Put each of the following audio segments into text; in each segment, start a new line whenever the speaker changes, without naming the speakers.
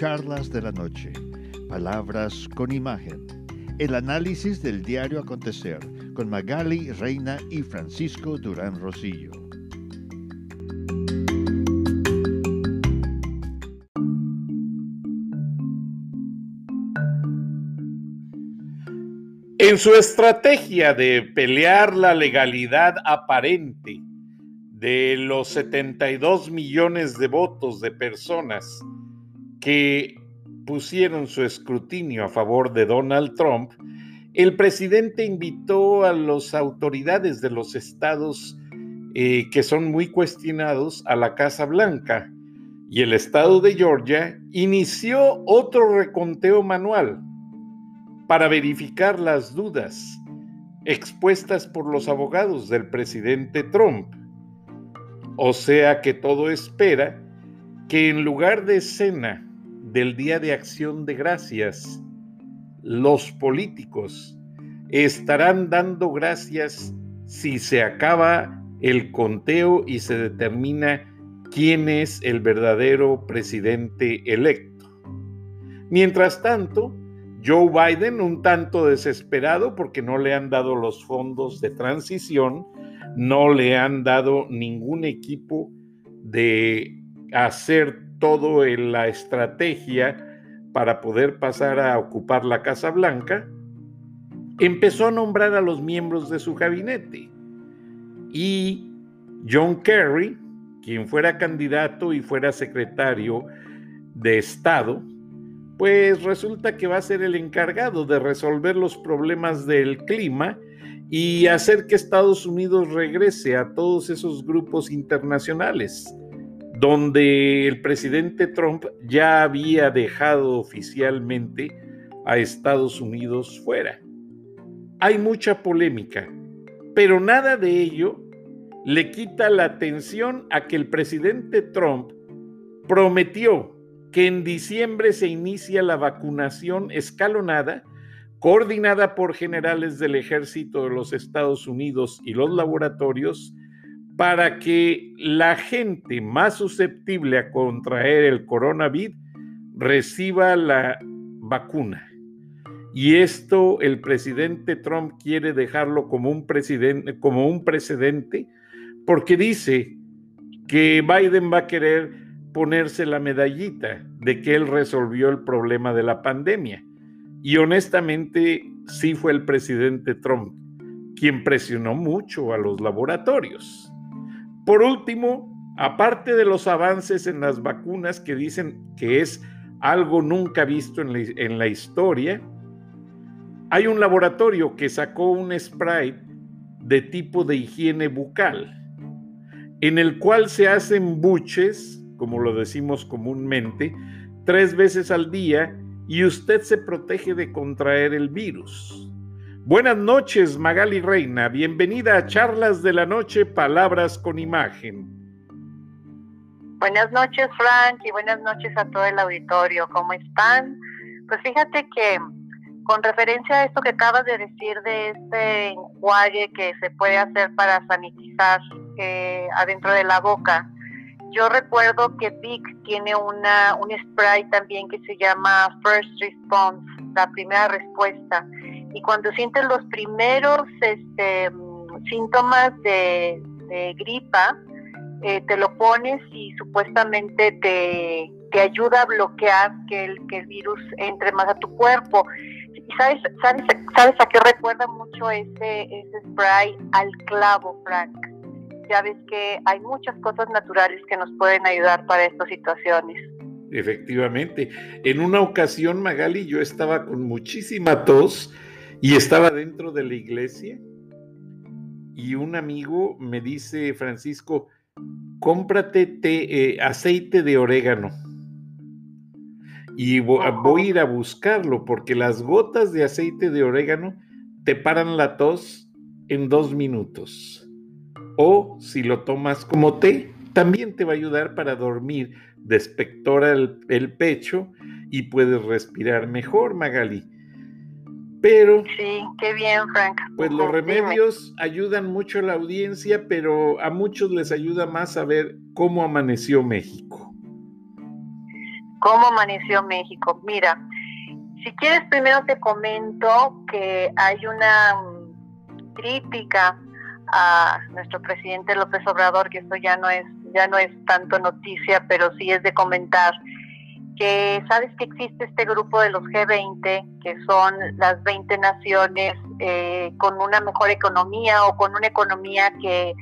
Charlas de la Noche, Palabras con Imagen, el análisis del diario acontecer con Magali Reina y Francisco Durán Rosillo.
En su estrategia de pelear la legalidad aparente de los 72 millones de votos de personas que pusieron su escrutinio a favor de Donald Trump, el presidente invitó a las autoridades de los estados eh, que son muy cuestionados a la Casa Blanca y el estado de Georgia inició otro reconteo manual para verificar las dudas expuestas por los abogados del presidente Trump. O sea que todo espera que en lugar de cena del Día de Acción de Gracias, los políticos estarán dando gracias si se acaba el conteo y se determina quién es el verdadero presidente electo. Mientras tanto, Joe Biden, un tanto desesperado porque no le han dado los fondos de transición, no le han dado ningún equipo de hacer todo en la estrategia para poder pasar a ocupar la Casa Blanca, empezó a nombrar a los miembros de su gabinete. Y John Kerry, quien fuera candidato y fuera secretario de Estado, pues resulta que va a ser el encargado de resolver los problemas del clima y hacer que Estados Unidos regrese a todos esos grupos internacionales donde el presidente Trump ya había dejado oficialmente a Estados Unidos fuera. Hay mucha polémica, pero nada de ello le quita la atención a que el presidente Trump prometió que en diciembre se inicia la vacunación escalonada, coordinada por generales del ejército de los Estados Unidos y los laboratorios, para que la gente más susceptible a contraer el coronavirus reciba la vacuna. Y esto el presidente Trump quiere dejarlo como un, un precedente porque dice que Biden va a querer ponerse la medallita de que él resolvió el problema de la pandemia. Y honestamente sí fue el presidente Trump quien presionó mucho a los laboratorios. Por último, aparte de los avances en las vacunas que dicen que es algo nunca visto en la, historia, hay un laboratorio que sacó un spray de tipo de higiene bucal, en el cual se hacen buches, como lo decimos comúnmente, tres veces al día y usted se protege de contraer el virus. Buenas noches, Magali Reina. Bienvenida a Charlas de la Noche, Palabras con Imagen.
Buenas noches, Frank, y buenas noches a todo el auditorio. ¿Cómo están? Pues fíjate que con referencia a esto que acabas de decir de este enjuague que se puede hacer para sanitizar eh, adentro de la boca, yo recuerdo que Vic tiene una, un spray también que se llama First Response, la primera respuesta y cuando sientes los primeros este, síntomas de, gripa, eh, te lo pones y supuestamente te, te, ayuda a bloquear que el, que el virus entre más a tu cuerpo. ¿Y sabes, sabes, sabes a qué recuerda mucho ese, ese spray al clavo, Frank? Ya ves que hay muchas cosas naturales que nos pueden ayudar para estas situaciones.
Efectivamente. En una ocasión, Magali, yo estaba con muchísima tos y estaba dentro de la iglesia y un amigo me dice, Francisco, cómprate eh, aceite de orégano. Y voy a ir a buscarlo porque las gotas de aceite de orégano te paran la tos en dos minutos. O si lo tomas como té, también te va a ayudar para dormir, despectora el pecho y puedes respirar mejor, Magali. Pero.
Sí, qué bien, Frank.
Pues los remedios ayudan mucho a la audiencia, pero a muchos les ayuda más saber cómo amaneció México.
¿Cómo amaneció México? Mira, si quieres primero te comento que hay una crítica a nuestro presidente López Obrador, que esto ya no es ya no es tanto noticia, pero sí es de comentar que sabes que existe este grupo de los G20, que son las 20 naciones eh, con una mejor economía o con una economía que,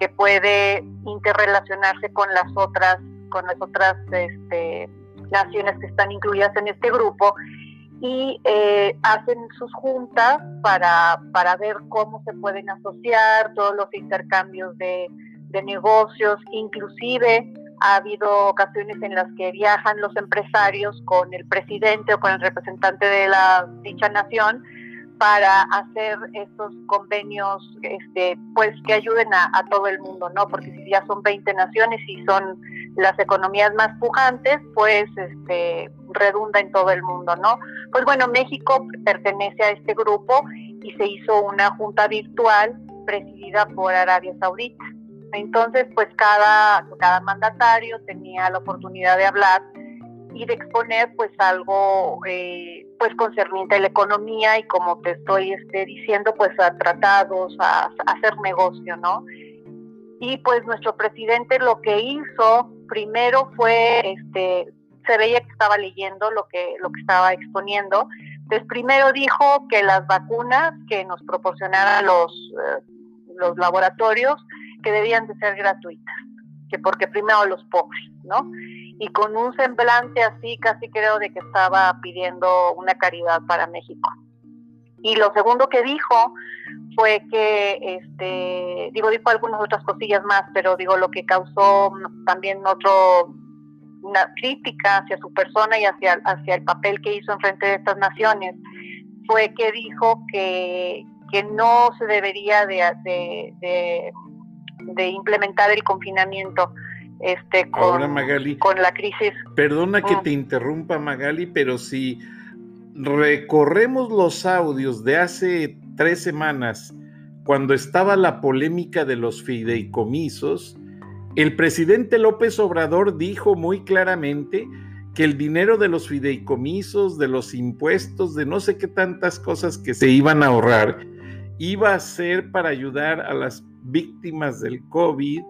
que puede interrelacionarse con las otras con las otras este, naciones que están incluidas en este grupo. Y eh, hacen sus juntas para, para ver cómo se pueden asociar todos los intercambios de, de negocios, inclusive ha habido ocasiones en las que viajan los empresarios con el presidente o con el representante de la dicha nación para hacer estos convenios este, pues que ayuden a, todo el mundo, ¿no? Porque si ya son 20 naciones y son las economías más pujantes, pues este, redunda en todo el mundo, ¿no? Pues bueno, México pertenece a este grupo y se hizo una junta virtual presidida por Arabia Saudita. Entonces, pues cada, cada mandatario tenía la oportunidad de hablar y de exponer pues algo eh, pues concerniente a la economía y como te estoy este, diciendo pues a tratados, a, hacer negocio, ¿no? Y pues nuestro presidente lo que hizo primero fue, este, se veía que estaba leyendo lo que, lo que estaba exponiendo. Entonces primero dijo que las vacunas que nos proporcionaran los, eh, los laboratorios que debían de ser gratuitas, que porque primero los pobres, ¿no? Y con un semblante así, casi creo de que estaba pidiendo una caridad para México. Y lo segundo que dijo fue que, este, digo, dijo algunas otras cosillas más, pero digo, lo que causó también otro, una crítica hacia su persona y hacia, hacia el papel que hizo en frente de estas naciones, fue que dijo que, que no se debería de, implementar el confinamiento este, con, con la crisis.
Perdona que mm. te interrumpa, Magali, pero si recorremos los audios de hace tres semanas, cuando estaba la polémica de los fideicomisos, el presidente López Obrador dijo muy claramente que el dinero de los fideicomisos, de los impuestos, de no sé qué tantas cosas que se iban a ahorrar, iba a ser para ayudar a las víctimas del COVID.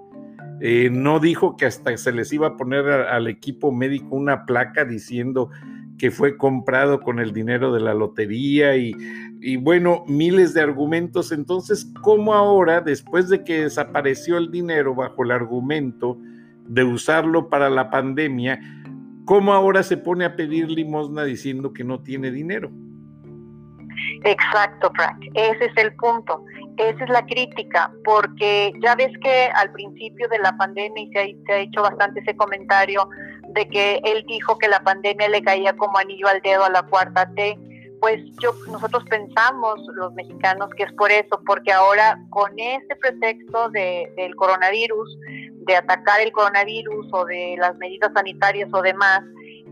Eh, no dijo que hasta se les iba a poner al equipo médico una placa diciendo que fue comprado con el dinero de la lotería y, y, bueno, miles de argumentos. Entonces, ¿cómo ahora, después de que desapareció el dinero bajo el argumento de usarlo para la pandemia, cómo ahora se pone a pedir limosna diciendo que no tiene dinero?
Exacto, Frank. Ese es el punto. Esa es la crítica, porque ya ves que al principio de la pandemia, y se ha, hecho bastante ese comentario de que él dijo que la pandemia le caía como anillo al dedo a la cuarta T, pues yo nosotros pensamos los mexicanos que es por eso, porque ahora con este pretexto de, del coronavirus, de atacar el coronavirus o de las medidas sanitarias o demás,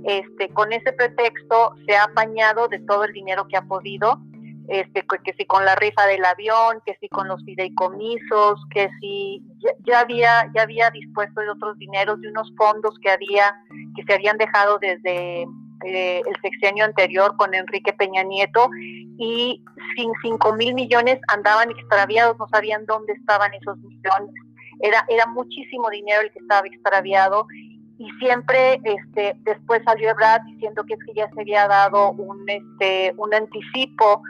este, con ese pretexto se ha apañado de todo el dinero que ha podido este, que si con la rifa del avión, que si con los fideicomisos, que si ya, había ya había dispuesto de otros dineros, de unos fondos que había que se habían dejado desde eh, el sexenio anterior con Enrique Peña Nieto y sin cinco mil millones andaban extraviados, no sabían dónde estaban esos millones. Era, era muchísimo dinero el que estaba extraviado y siempre este después salió Ebrard diciendo que es que ya se había dado un este un anticipo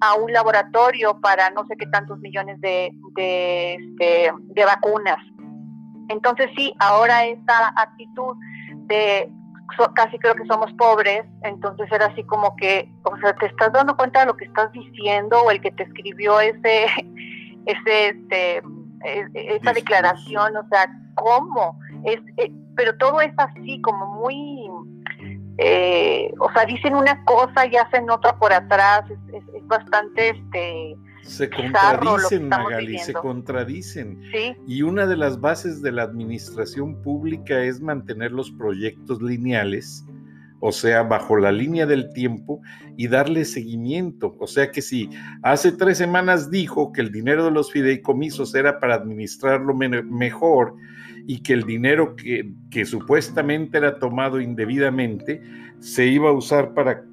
a un laboratorio para no sé qué tantos millones de, de, este, vacunas. Entonces sí, ahora esta actitud de casi creo que somos pobres, entonces era así como que, o sea, te estás dando cuenta de lo que estás diciendo o el que te escribió ese, ese, este, e, e, esa declaración, o sea, ¿cómo? Es, eh, pero todo es así como muy eh, o sea, dicen una cosa y hacen otra por atrás, es, bastante este
se contradicen, Magali, se contradicen. Y una de las bases de la administración pública es mantener los proyectos lineales, o sea, bajo la línea del tiempo y darle seguimiento. O sea que si hace tres semanas dijo que el dinero de los fideicomisos era para administrarlo mejor y que el dinero que, supuestamente era tomado indebidamente se iba a usar para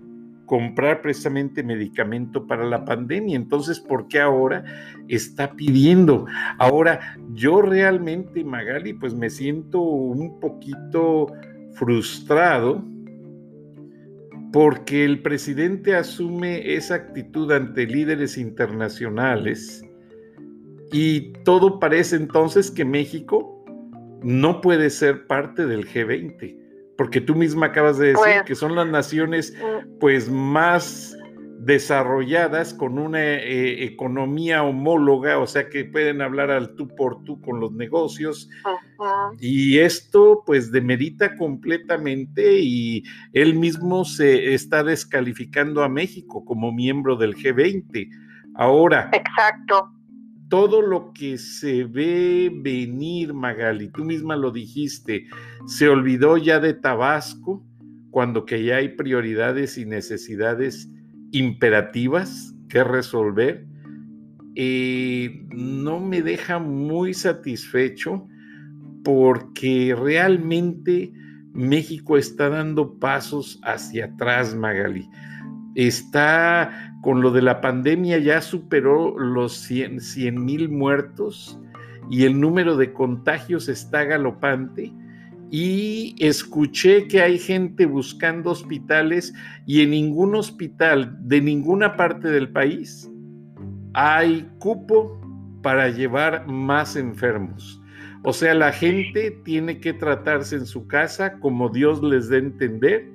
comprar precisamente medicamento para la pandemia. Entonces, ¿por qué ahora está pidiendo? Ahora, yo realmente, Magali, pues me siento un poquito frustrado porque el presidente asume esa actitud ante líderes internacionales y todo parece entonces que México no puede ser parte del G20 porque tú misma acabas de decir pues, que son las naciones mm. pues más desarrolladas con una eh, economía homóloga, o sea que pueden hablar al tú por tú con los negocios. Y esto pues demerita completamente y él mismo se está descalificando a México como miembro del G20. Ahora.
Exacto
todo lo que se ve venir, Magali, tú misma lo dijiste, se olvidó ya de Tabasco, cuando que ya hay prioridades y necesidades imperativas que resolver, eh, no me deja muy satisfecho porque realmente México está dando pasos hacia atrás, Magali. Está con lo de la pandemia, ya superó los 100 mil muertos y el número de contagios está galopante. Y escuché que hay gente buscando hospitales y en ningún hospital de ninguna parte del país hay cupo para llevar más enfermos. O sea, la gente tiene que tratarse en su casa como Dios les dé entender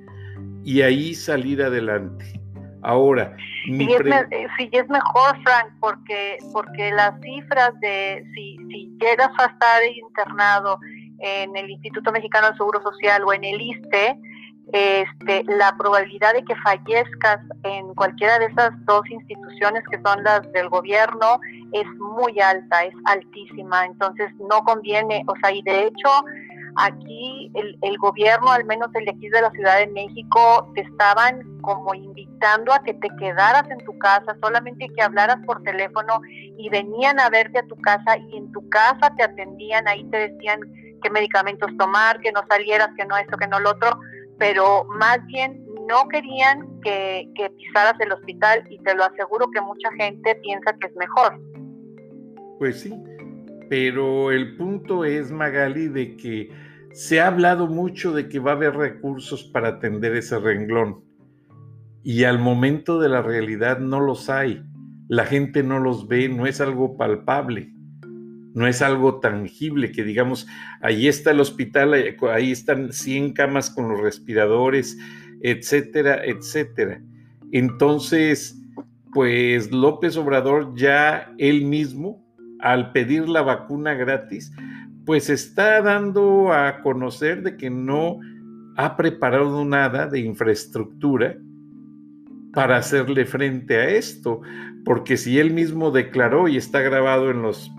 y ahí salir adelante. Ahora,
mi sí, es, sí, es mejor, Frank, porque, porque las cifras de si, si llegas a estar internado en el Instituto Mexicano del Seguro Social o en el ISTE, este, la probabilidad de que fallezcas en cualquiera de esas dos instituciones que son las del gobierno es muy alta, es altísima, entonces no conviene, o sea, y de hecho aquí el, el, gobierno, al menos el de de la Ciudad de México, te estaban como invitando a que te quedaras en tu casa, solamente que hablaras por teléfono y venían a verte a tu casa y en tu casa te atendían, ahí te decían qué medicamentos tomar, que no salieras, que no esto, que no lo otro, pero más bien no querían que, que pisaras el hospital y te lo aseguro que mucha gente piensa que es mejor.
Pues sí, pero el punto es, Magali, de que se ha hablado mucho de que va a haber recursos para atender ese renglón y al momento de la realidad no los hay. La gente no los ve, no es algo palpable, no es algo tangible que digamos, ahí está el hospital, ahí están 100 camas con los respiradores, etcétera, etcétera. Entonces, pues López Obrador ya él mismo al pedir la vacuna gratis, pues está dando a conocer de que no ha preparado nada de infraestructura para hacerle frente a esto, porque si él mismo declaró y está grabado en los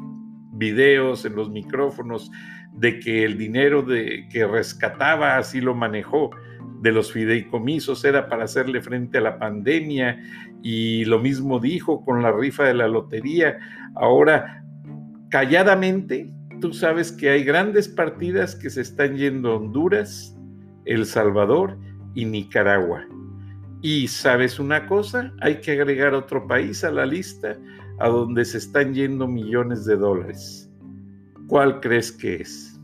videos, en los micrófonos, de que el dinero de, que rescataba, así lo manejó, de los fideicomisos era para hacerle frente a la pandemia y lo mismo dijo con la rifa de la lotería. Ahora calladamente, tú sabes que hay grandes partidas que se están yendo a Honduras, El Salvador y Nicaragua. Y sabes una cosa, hay que agregar otro país a la lista a donde se están yendo millones de dólares. ¿Cuál crees que es?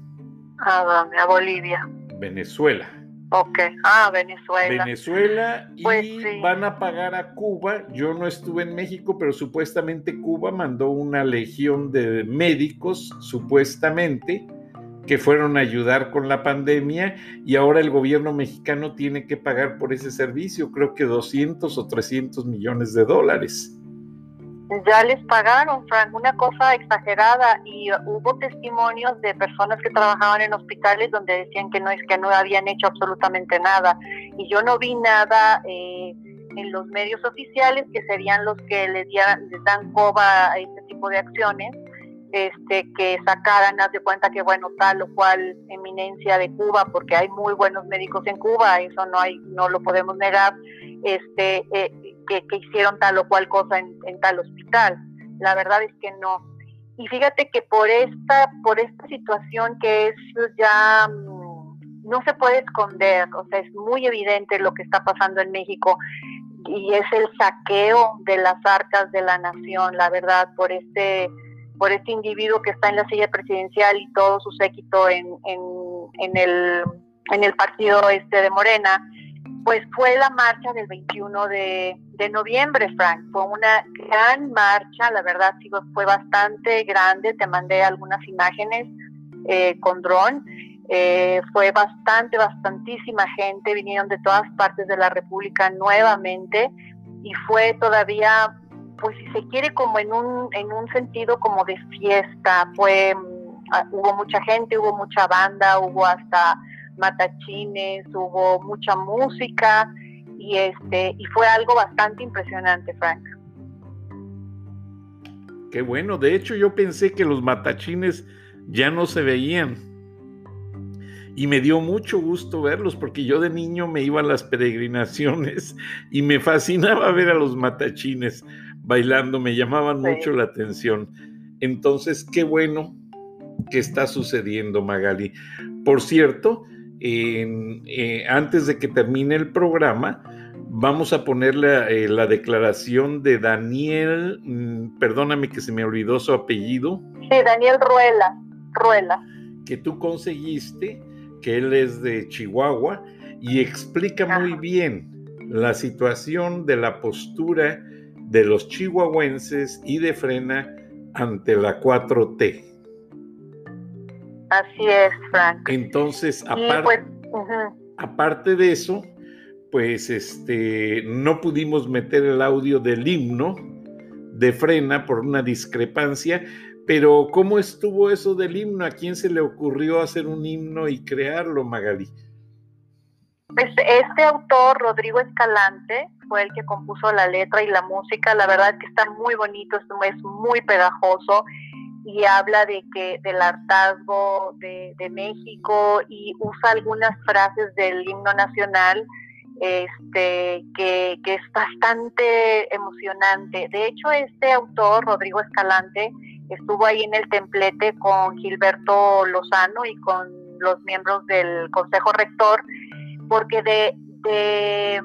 ¿A? A Bolivia.
Venezuela.
Ok, ah, Venezuela.
Venezuela y pues van a pagar a Cuba. Yo no estuve en México, pero supuestamente Cuba mandó una legión de médicos, supuestamente, que fueron a ayudar con la pandemia y ahora el gobierno mexicano tiene que pagar por ese servicio, creo que 200 o 300 millones de dólares
ya les pagaron, Frank, una cosa exagerada. Y hubo testimonios de personas que trabajaban en hospitales donde decían que no es que no habían hecho absolutamente nada. Y yo no vi nada eh, en los medios oficiales que serían los que les, dieran, les dan coba a este tipo de acciones este, que sacaran, haz de cuenta que bueno, tal o cual eminencia de Cuba, porque hay muy buenos médicos en Cuba, eso no hay, no lo podemos negar, este, eh, que, hicieron tal o cual cosa en, tal hospital. La verdad es que no. Y fíjate que por esta, por esta situación que es ya mm, no se puede esconder, o sea, es muy evidente lo que está pasando en México y es el saqueo de las arcas de la nación, la verdad, por este por este individuo que está en la silla presidencial y todo su séquito en, en, el, en el partido este de Morena, pues fue la marcha del 21 de, noviembre, Frank. Fue una gran marcha, la verdad sí fue bastante grande, te mandé algunas imágenes eh, con dron. Eh, fue bastante, bastantísima gente, vinieron de todas partes de la República nuevamente y fue todavía pues si se quiere como en un, en un sentido como de fiesta, fue, mm, ah, hubo mucha gente, hubo mucha banda, hubo hasta matachines, hubo mucha música y este, y fue algo bastante impresionante, Frank.
Qué bueno, de hecho yo pensé que los matachines ya no se veían. Y me dio mucho gusto verlos porque yo de niño me iba a las peregrinaciones y me fascinaba ver a los matachines bailando, me llamaban mucho la atención. Entonces, qué bueno que está sucediendo, Magali. Por cierto, eh, antes de que termine el programa, vamos a poner la, eh, declaración de Daniel, mm, perdóname que se me olvidó su apellido.
Sí, Daniel Ruela, Ruela.
Que tú conseguiste, que él es de Chihuahua y explica muy bien la situación de la postura de los chihuahuenses y de Frena ante la 4T.
Así es, Frank.
Entonces, pues, aparte de eso, pues este, no pudimos meter el audio del himno de Frena por una discrepancia, pero ¿cómo estuvo eso del himno? ¿A quién se le ocurrió hacer un himno y crearlo, Magali?
Pues este autor, Rodrigo Escalante, fue el que compuso la letra y la música. La verdad que está muy bonito, es muy pegajoso y habla de que del hartazgo de, México y usa algunas frases del himno nacional este que, que, es bastante emocionante. De hecho, este autor, Rodrigo Escalante, estuvo ahí en el templete con Gilberto Lozano y con los miembros del Consejo Rector porque de, de,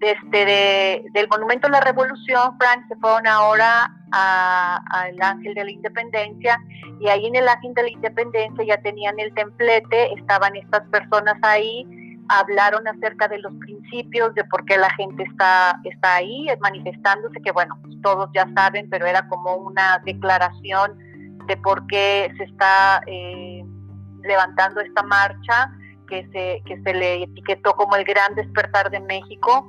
este, del Monumento a la Revolución, Frank, se fueron ahora al Ángel de la Independencia y ahí en el Ángel de la Independencia ya tenían el templete, estaban estas personas ahí, hablaron acerca de los principios, de por qué la gente está, está ahí manifestándose, que bueno, pues todos ya saben, pero era como una declaración de por qué se está eh, levantando esta marcha que se, que se le etiquetó como el gran despertar de México.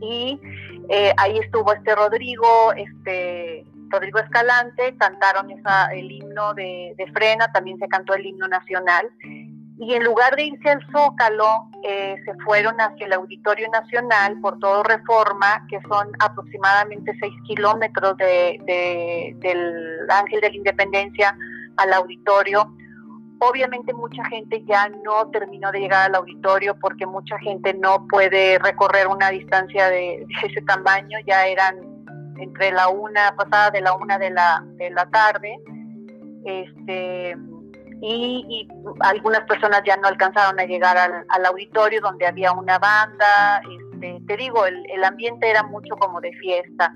Y eh, ahí estuvo este Rodrigo, este Rodrigo Escalante, cantaron esa, el himno de, Frena, también se cantó el himno nacional. Y en lugar de irse al Zócalo, eh, se fueron hacia el Auditorio Nacional por todo Reforma, que son aproximadamente seis kilómetros de, del Ángel de la Independencia al auditorio Obviamente mucha gente ya no terminó de llegar al auditorio porque mucha gente no puede recorrer una distancia de, ese tamaño, ya eran entre la una, pasada de la una de la, de la tarde, este, y, algunas personas ya no alcanzaron a llegar al, auditorio donde había una banda, este, te digo, el, el ambiente era mucho como de fiesta.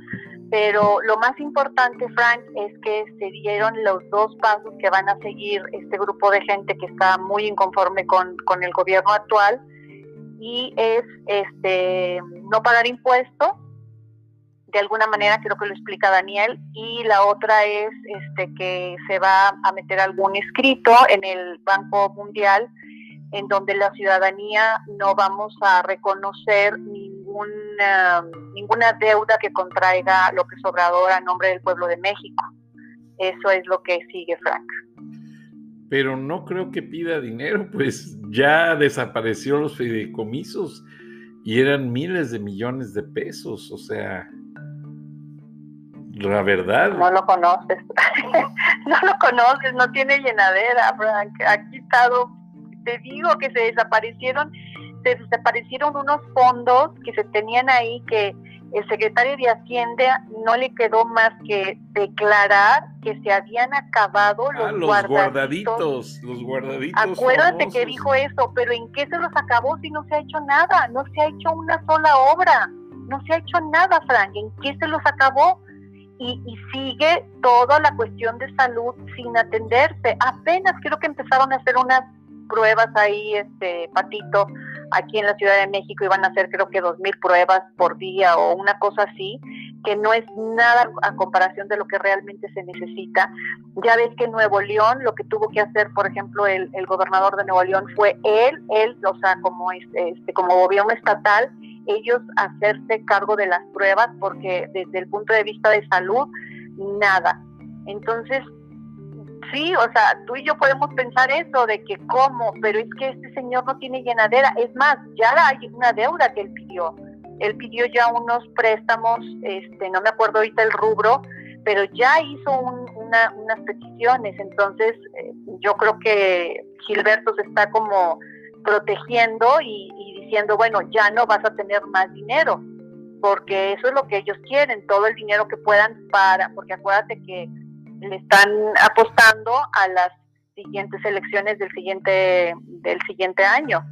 Pero lo más importante, Frank, es que se dieron los dos pasos que van a seguir este grupo de gente que está muy inconforme con, el gobierno actual y es este no pagar impuestos de alguna manera creo que lo explica Daniel y la otra es este que se va a meter algún escrito en el Banco Mundial en donde la ciudadanía no vamos a reconocer ninguna, ninguna deuda que contraiga López Obrador a nombre del pueblo de México. Eso es lo que sigue, Frank.
Pero no creo que pida dinero, pues ya desapareció los fideicomisos y eran miles de millones de pesos, o sea, La verdad.
No lo conoces. no lo conoces, no tiene llenadera, Frank. Ha quitado, te digo que se desaparecieron, se desaparecieron unos fondos que se tenían ahí que el secretario de Hacienda no le quedó más que declarar que se habían acabado
ah,
los,
guardaditos. Los guardaditos.
Acuérdate que dijo eso, pero ¿en qué se los acabó si no se ha hecho nada? No se ha hecho una sola obra. No se ha hecho nada, Frank. ¿En qué se los acabó? Y, y, sigue toda la cuestión de salud sin atenderse. Apenas creo que empezaron a hacer unas pruebas ahí, este patito, aquí en la Ciudad de México iban a hacer creo que dos mil pruebas por día o una cosa así, que no es nada a comparación de lo que realmente se necesita. Ya ves que Nuevo León, lo que tuvo que hacer, por ejemplo, el, el gobernador de Nuevo León fue él, él, o sea, como este, como gobierno estatal, ellos hacerse cargo de las pruebas porque desde el punto de vista de salud, nada. Entonces, sí, o sea, tú y yo podemos pensar eso, de que cómo, pero es que este señor no tiene llenadera. Es más, ya hay una deuda que él pidió. Él pidió ya unos préstamos, este, no me acuerdo ahorita el rubro, pero ya hizo unas peticiones. Entonces, eh, yo creo que Gilberto se está como protegiendo y, y diciendo, bueno, ya no vas a tener más dinero, porque eso es lo que ellos quieren, todo el dinero que puedan para, porque acuérdate que le están apostando a las siguientes elecciones del siguiente del siguiente año.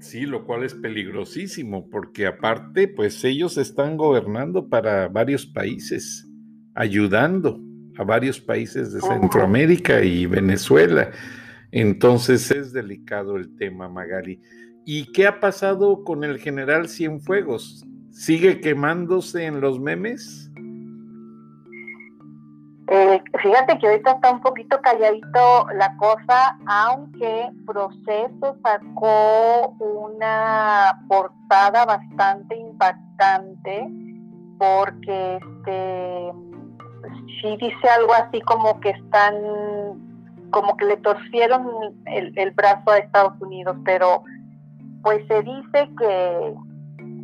Sí, lo cual es peligrosísimo porque aparte, pues ellos están gobernando para varios países, ayudando a varios países de Centroamérica y Venezuela. Entonces es delicado el tema, Magali. ¿Y qué ha pasado con el general Cienfuegos? ¿Sigue quemándose en los memes?
Eh, fíjate que ahorita está un poquito calladito la cosa, aunque Proceso sacó una portada bastante impactante porque este sí dice algo así como que están como que le torcieron el, el brazo a Estados Unidos, pero pues se dice que,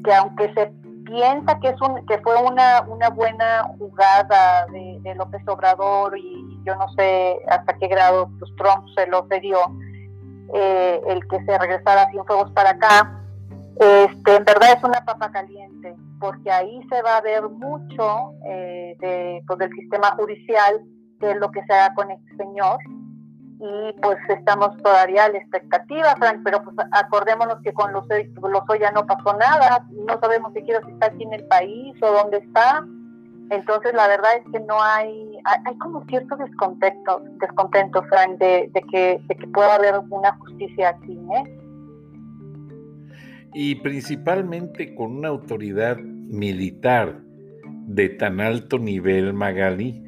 que aunque se piensa que es un que fue una, una buena jugada de, López Obrador y yo no sé hasta qué grado pues, Trump se lo cedió eh, el que se regresara sin fuegos para acá este en verdad es una papa caliente porque ahí se va a ver mucho eh, de, pues, del sistema judicial qué es lo que se haga con este señor y pues estamos todavía a la expectativa, Frank, pero pues acordémonos que con los ya no pasó nada, no sabemos siquiera si está aquí en el país o dónde está, entonces la verdad es que no hay, hay, como cierto descontento, descontento Frank, de, que, de que pueda haber una justicia aquí, ¿eh?
Y principalmente con una autoridad militar de tan alto nivel, Magali,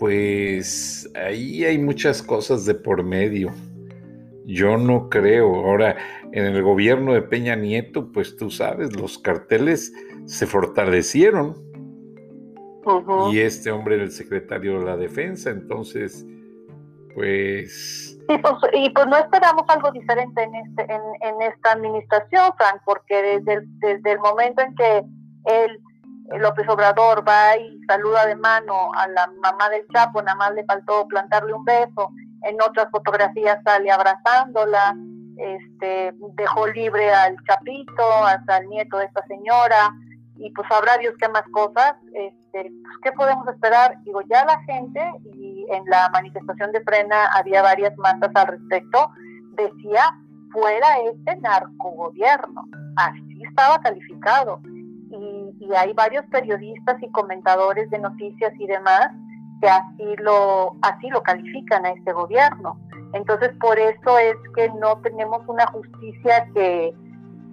pues ahí hay muchas cosas de por medio. Yo no creo. Ahora, en el gobierno de Peña Nieto, pues tú sabes, los carteles se fortalecieron. Y este hombre era el secretario de la defensa, entonces, pues...
pues... y pues no esperamos algo diferente en, este, en, esta administración, Frank, porque desde desde el momento en que él López Obrador va y saluda de mano a la mamá del Chapo, nada más le faltó plantarle un beso, en otras fotografías sale abrazándola, este, dejó libre al Chapito, hasta el nieto de esta señora, y pues habrá Dios qué más cosas, este, pues, ¿qué podemos esperar? Digo, ya la gente, y en la manifestación de frena había varias mantas al respecto, decía, fuera este narcogobierno, así estaba calificado y, hay varios periodistas y comentadores de noticias y demás que así lo, así lo califican a este gobierno. Entonces, por eso es que no tenemos una justicia que,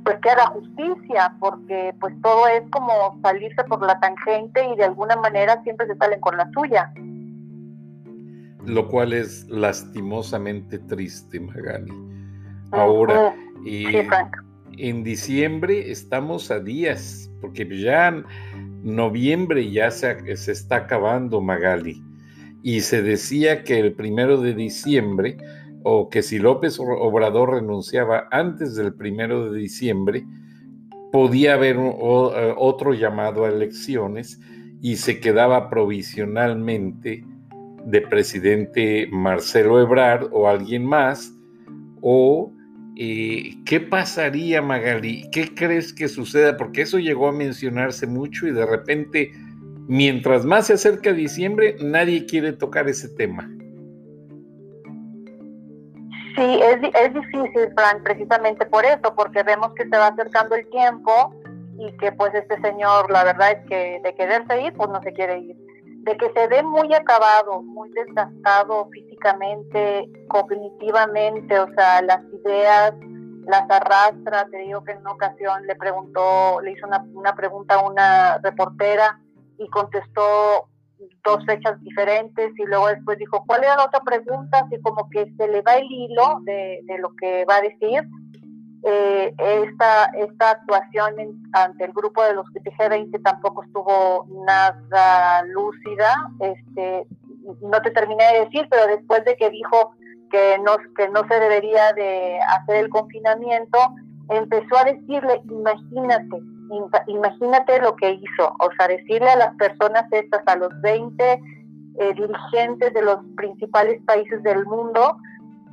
pues, que haga justicia, porque pues todo es como salirse por la tangente y de alguna manera siempre se salen con la suya.
Lo cual es lastimosamente triste, Magali. Ahora, y en diciembre estamos a días, porque ya noviembre ya se, se está acabando Magali. Y se decía que el primero de diciembre, o que si López Obrador renunciaba antes del primero de diciembre, podía haber eh, otro llamado a elecciones y se quedaba provisionalmente de presidente Marcelo Ebrard o alguien más, o eh, ¿qué pasaría, Magali? ¿Qué crees que suceda? Porque eso llegó a mencionarse mucho y de repente, mientras más se acerca diciembre, nadie quiere tocar ese tema.
Sí, es, difícil, Frank, precisamente por eso, porque vemos que se va acercando el tiempo y que pues este señor, la verdad es que de quererse ir, pues no se quiere ir de que se ve muy acabado, muy desgastado físicamente, cognitivamente, o sea, las ideas las arrastra. Te digo que en una ocasión le preguntó, le hizo una, una pregunta a una reportera y contestó dos fechas diferentes y luego después dijo, ¿cuál era la otra pregunta? Así como que se le va el hilo de, de lo que va a decir eh, esta, esta actuación ante el grupo de los G20 tampoco estuvo nada lúcida. Este, no te terminé de decir, pero después de que dijo que no, que no se debería de hacer el confinamiento, empezó a decirle, imagínate, imagínate lo que hizo, o sea, decirle a las personas estas, a los 20 eh, dirigentes de los principales países del mundo,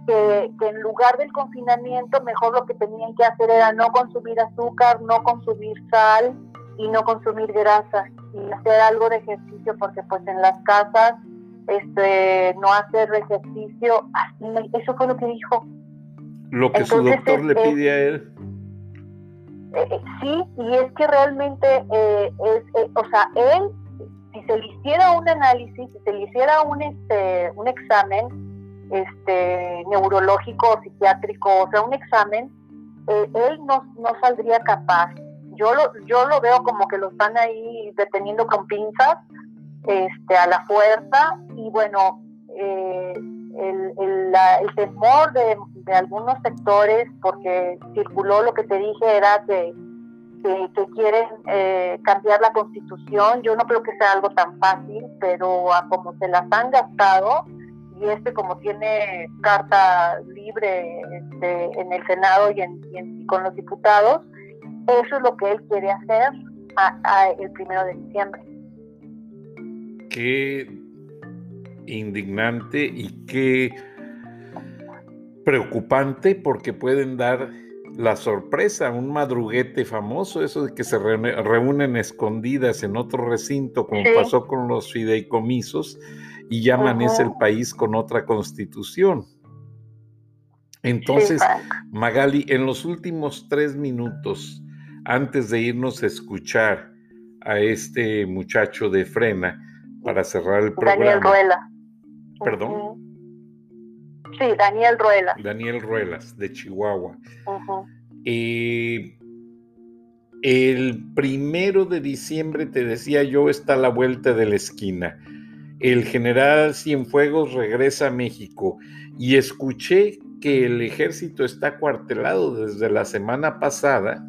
que, en lugar del confinamiento mejor lo que tenían que hacer era no consumir azúcar, no consumir sal y no consumir grasa y hacer algo de ejercicio porque pues en las casas este no hacer ejercicio, eso fue lo que dijo.
Lo que su doctor le pide a él.
Eh, eh, sí, y es que realmente eh, es, o sea, él si se le hiciera un análisis, si se le hiciera un este un examen, este, neurológico psiquiátrico, o sea, un examen, eh, él no, no saldría capaz. Yo lo, yo lo veo como que lo están ahí deteniendo con pinzas este, a la fuerza y bueno, eh, el, el, el, temor de, de, algunos sectores, porque circuló lo que te dije, era que, que, quieren eh, cambiar la constitución. Yo no creo que sea algo tan fácil, pero a como se las han gastado, y este como tiene carta libre este, en el Senado y, en, con los diputados, eso es lo que él quiere hacer el primero de diciembre.
Qué indignante y qué preocupante porque pueden dar la sorpresa, un madruguete famoso, eso de que se reúnen escondidas en otro recinto, como pasó con los fideicomisos, y ya amanece el país con otra constitución. Entonces, Magali, en los últimos tres minutos, antes de irnos a escuchar a este muchacho de frena para cerrar el programa.
Daniel Ruela.
¿Perdón?
Sí, Daniel Ruelas.
Daniel Ruelas, de Chihuahua. Eh, el primero de diciembre, te decía yo, está a la vuelta de la esquina el general Cienfuegos regresa a México y escuché que el ejército está cuartelado desde la semana pasada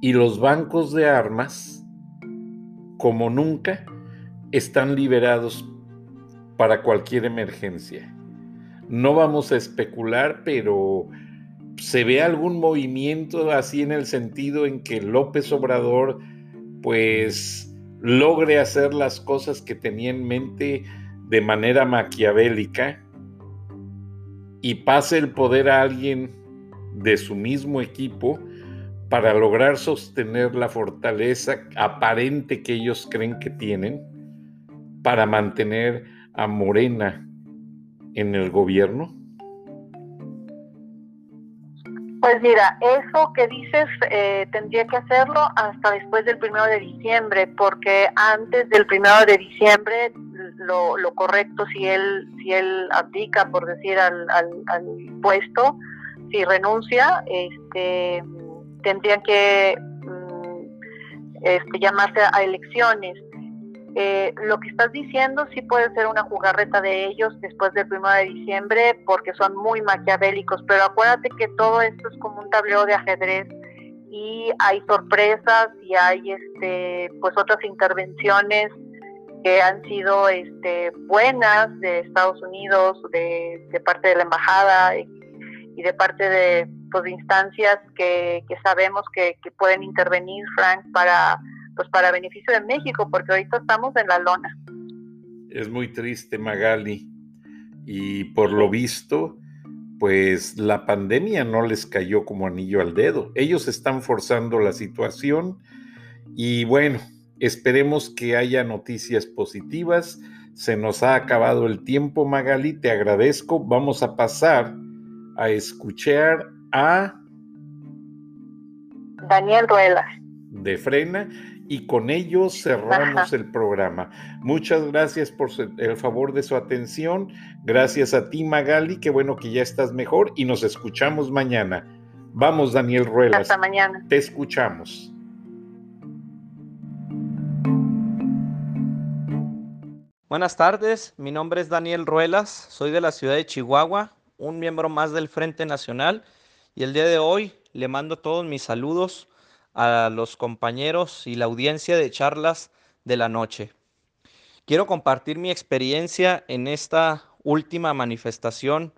y los bancos de armas, como nunca, están liberados para cualquier emergencia. No vamos a especular, pero se ve algún movimiento así en el sentido en que López Obrador, pues, logre hacer las cosas que tenía en mente de manera maquiavélica y pase el poder a alguien de su mismo equipo para lograr sostener la fortaleza aparente que ellos creen que tienen para mantener a Morena en el gobierno?
Pues mira, eso que dices eh, tendría que hacerlo hasta después del primero de diciembre, porque antes del primero de diciembre lo, lo correcto si él si él abdica, por decir, al, al, al puesto, si renuncia, este, tendrían que mm, este, llamarse a elecciones. Eh, lo que estás diciendo sí puede ser una jugarreta de ellos después del 1 de diciembre porque son muy maquiavélicos, pero acuérdate que todo esto es como un tablero de ajedrez y hay sorpresas y hay este pues otras intervenciones que han sido este buenas de Estados Unidos, de, parte de la embajada y, de parte de pues, instancias que, sabemos que, que pueden intervenir, Frank, para pues para beneficio de México, porque ahorita estamos en la lona.
Es muy triste, Magali. Y por lo visto, pues la pandemia no les cayó como anillo al dedo. Ellos están forzando la situación y bueno, esperemos que haya noticias positivas. Se nos ha acabado el tiempo, Magali, te agradezco. Vamos a pasar a escuchar a
Daniel Ruelas.
De Frena y con ello cerramos el programa. Muchas gracias por el favor de su atención. Gracias a ti, Magali. Qué bueno que ya estás mejor y nos escuchamos mañana. Vamos, Daniel Ruelas.
Hasta mañana.
Te escuchamos.
Buenas tardes, mi nombre es Daniel Ruelas, soy de la ciudad de Chihuahua, un miembro más del Frente Nacional y el día de hoy le mando todos mis saludos a los compañeros y la audiencia de charlas de la noche. Quiero compartir mi experiencia en esta última manifestación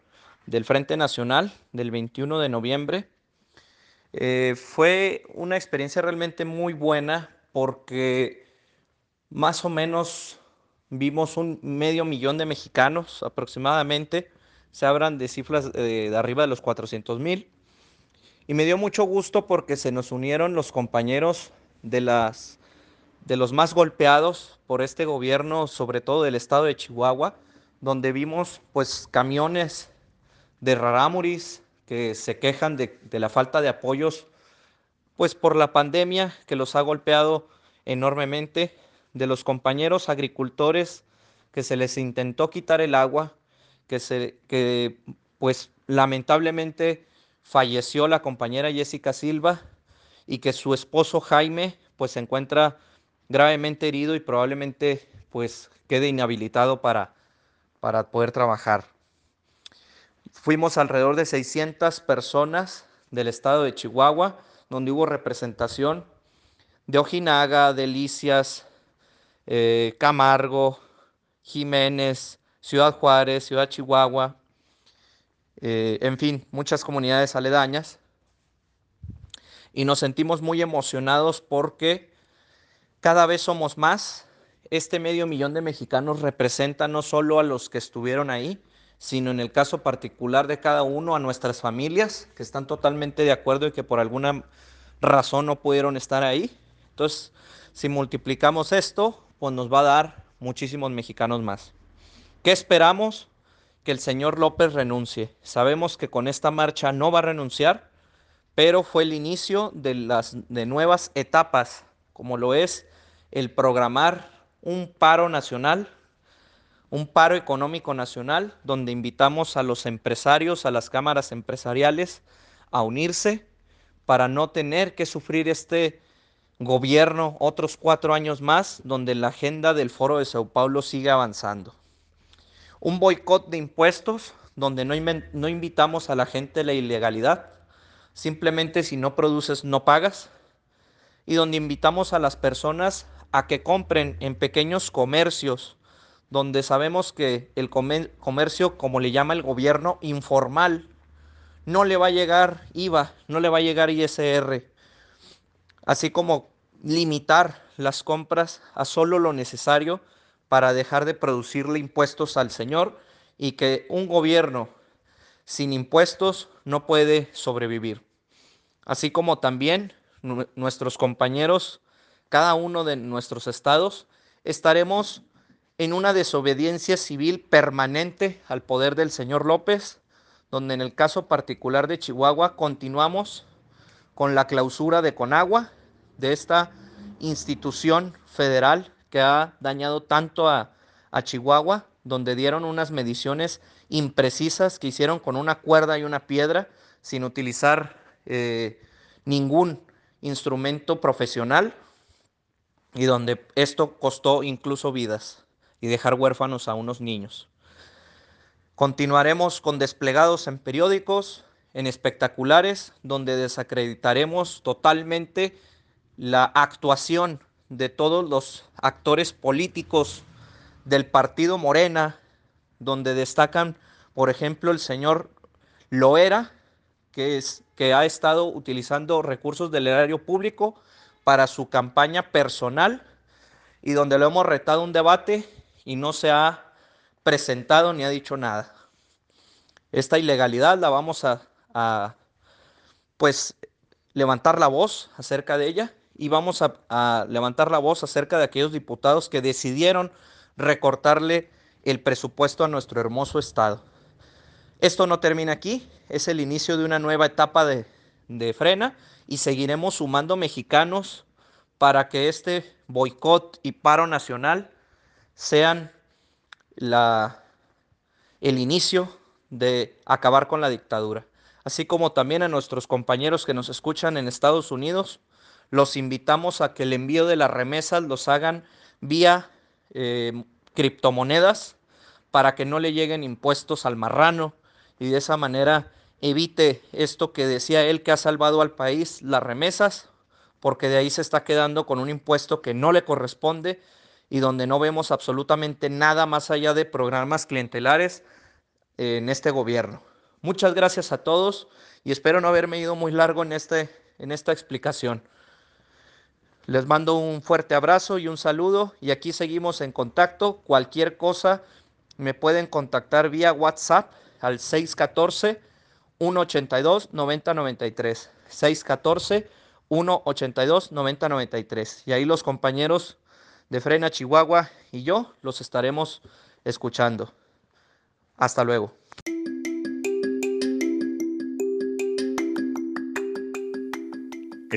del Frente Nacional del 21 de noviembre. Eh, fue una experiencia realmente muy buena porque más o menos vimos un medio millón de mexicanos aproximadamente, se hablan de cifras eh, de arriba de los 400 mil. Y me dio mucho gusto porque se nos unieron los compañeros de, las, de los más golpeados por este gobierno, sobre todo del estado de Chihuahua, donde vimos pues camiones de rarámuris que se quejan de, de la falta de apoyos pues por la pandemia que los ha golpeado enormemente, de los compañeros agricultores que se les intentó quitar el agua, que, se, que pues lamentablemente falleció la compañera Jessica Silva y que su esposo Jaime pues se encuentra gravemente herido y probablemente pues quede inhabilitado para, para poder trabajar. Fuimos alrededor de 600 personas del estado de Chihuahua, donde hubo representación de Ojinaga, Delicias, eh, Camargo, Jiménez, Ciudad Juárez, Ciudad Chihuahua, eh, en fin, muchas comunidades aledañas. Y nos sentimos muy emocionados porque cada vez somos más. Este medio millón de mexicanos representa no solo a los que estuvieron ahí, sino en el caso particular de cada uno, a nuestras familias, que están totalmente de acuerdo y que por alguna razón no pudieron estar ahí. Entonces, si multiplicamos esto, pues nos va a dar muchísimos mexicanos más. ¿Qué esperamos? Que el señor López renuncie. Sabemos que con esta marcha no va a renunciar, pero fue el inicio de las de nuevas etapas, como lo es el programar un paro nacional, un paro económico nacional, donde invitamos a los empresarios, a las cámaras empresariales a unirse para no tener que sufrir este gobierno otros cuatro años más, donde la agenda del Foro de Sao Paulo sigue avanzando un boicot de impuestos donde no, no invitamos a la gente a la ilegalidad, simplemente si no produces no pagas, y donde invitamos a las personas a que compren en pequeños comercios, donde sabemos que el comercio, como le llama el gobierno, informal, no le va a llegar IVA, no le va a llegar ISR, así como limitar las compras a solo lo necesario para dejar de producirle impuestos al Señor y que un gobierno sin impuestos no puede sobrevivir. Así como también nuestros compañeros, cada uno de nuestros estados, estaremos en una desobediencia civil permanente al poder del señor López, donde en el caso particular de Chihuahua continuamos con la clausura de Conagua, de esta institución federal que ha dañado tanto a, Chihuahua, donde dieron unas mediciones imprecisas que hicieron con una cuerda y una piedra sin utilizar eh, ningún instrumento profesional y donde esto costó incluso vidas y dejar huérfanos a unos niños. Continuaremos con desplegados en periódicos, en espectaculares, donde desacreditaremos totalmente la actuación de todos los actores políticos del partido Morena, donde destacan, por ejemplo, el señor Loera, que, es, que ha estado utilizando recursos del erario público para su campaña personal y donde lo hemos retado un debate y no se ha presentado ni ha dicho nada. Esta ilegalidad la vamos a, a pues levantar la voz acerca de ella y vamos a, levantar la voz acerca de aquellos diputados que decidieron recortarle el presupuesto a nuestro hermoso Estado. Esto no termina aquí, es el inicio de una nueva etapa de, de frena y seguiremos sumando mexicanos para que este boicot y paro nacional sean la, el inicio de acabar con la dictadura. Así como también a nuestros compañeros que nos escuchan en Estados Unidos, los invitamos a que el envío de las remesas los hagan vía eh, criptomonedas para que no le lleguen impuestos al marrano y de esa manera evite esto que decía él que ha salvado al país, las remesas, porque de ahí se está quedando con un impuesto que no le corresponde y donde no vemos absolutamente nada más allá de programas clientelares en este gobierno. Muchas gracias a todos y espero no haberme ido muy largo en, este, en esta explicación. Les mando un fuerte abrazo y un saludo y aquí seguimos en contacto. Cualquier cosa me pueden contactar vía WhatsApp al 614 182 9093. 614 182 9093. Y ahí los compañeros de Frena Chihuahua y yo los estaremos escuchando. Hasta luego.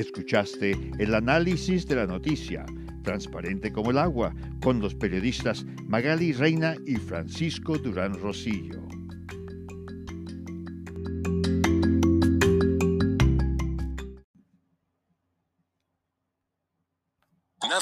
Escuchaste el análisis de la noticia, transparente como el agua, con los periodistas Magali Reina y Francisco Durán Rosillo.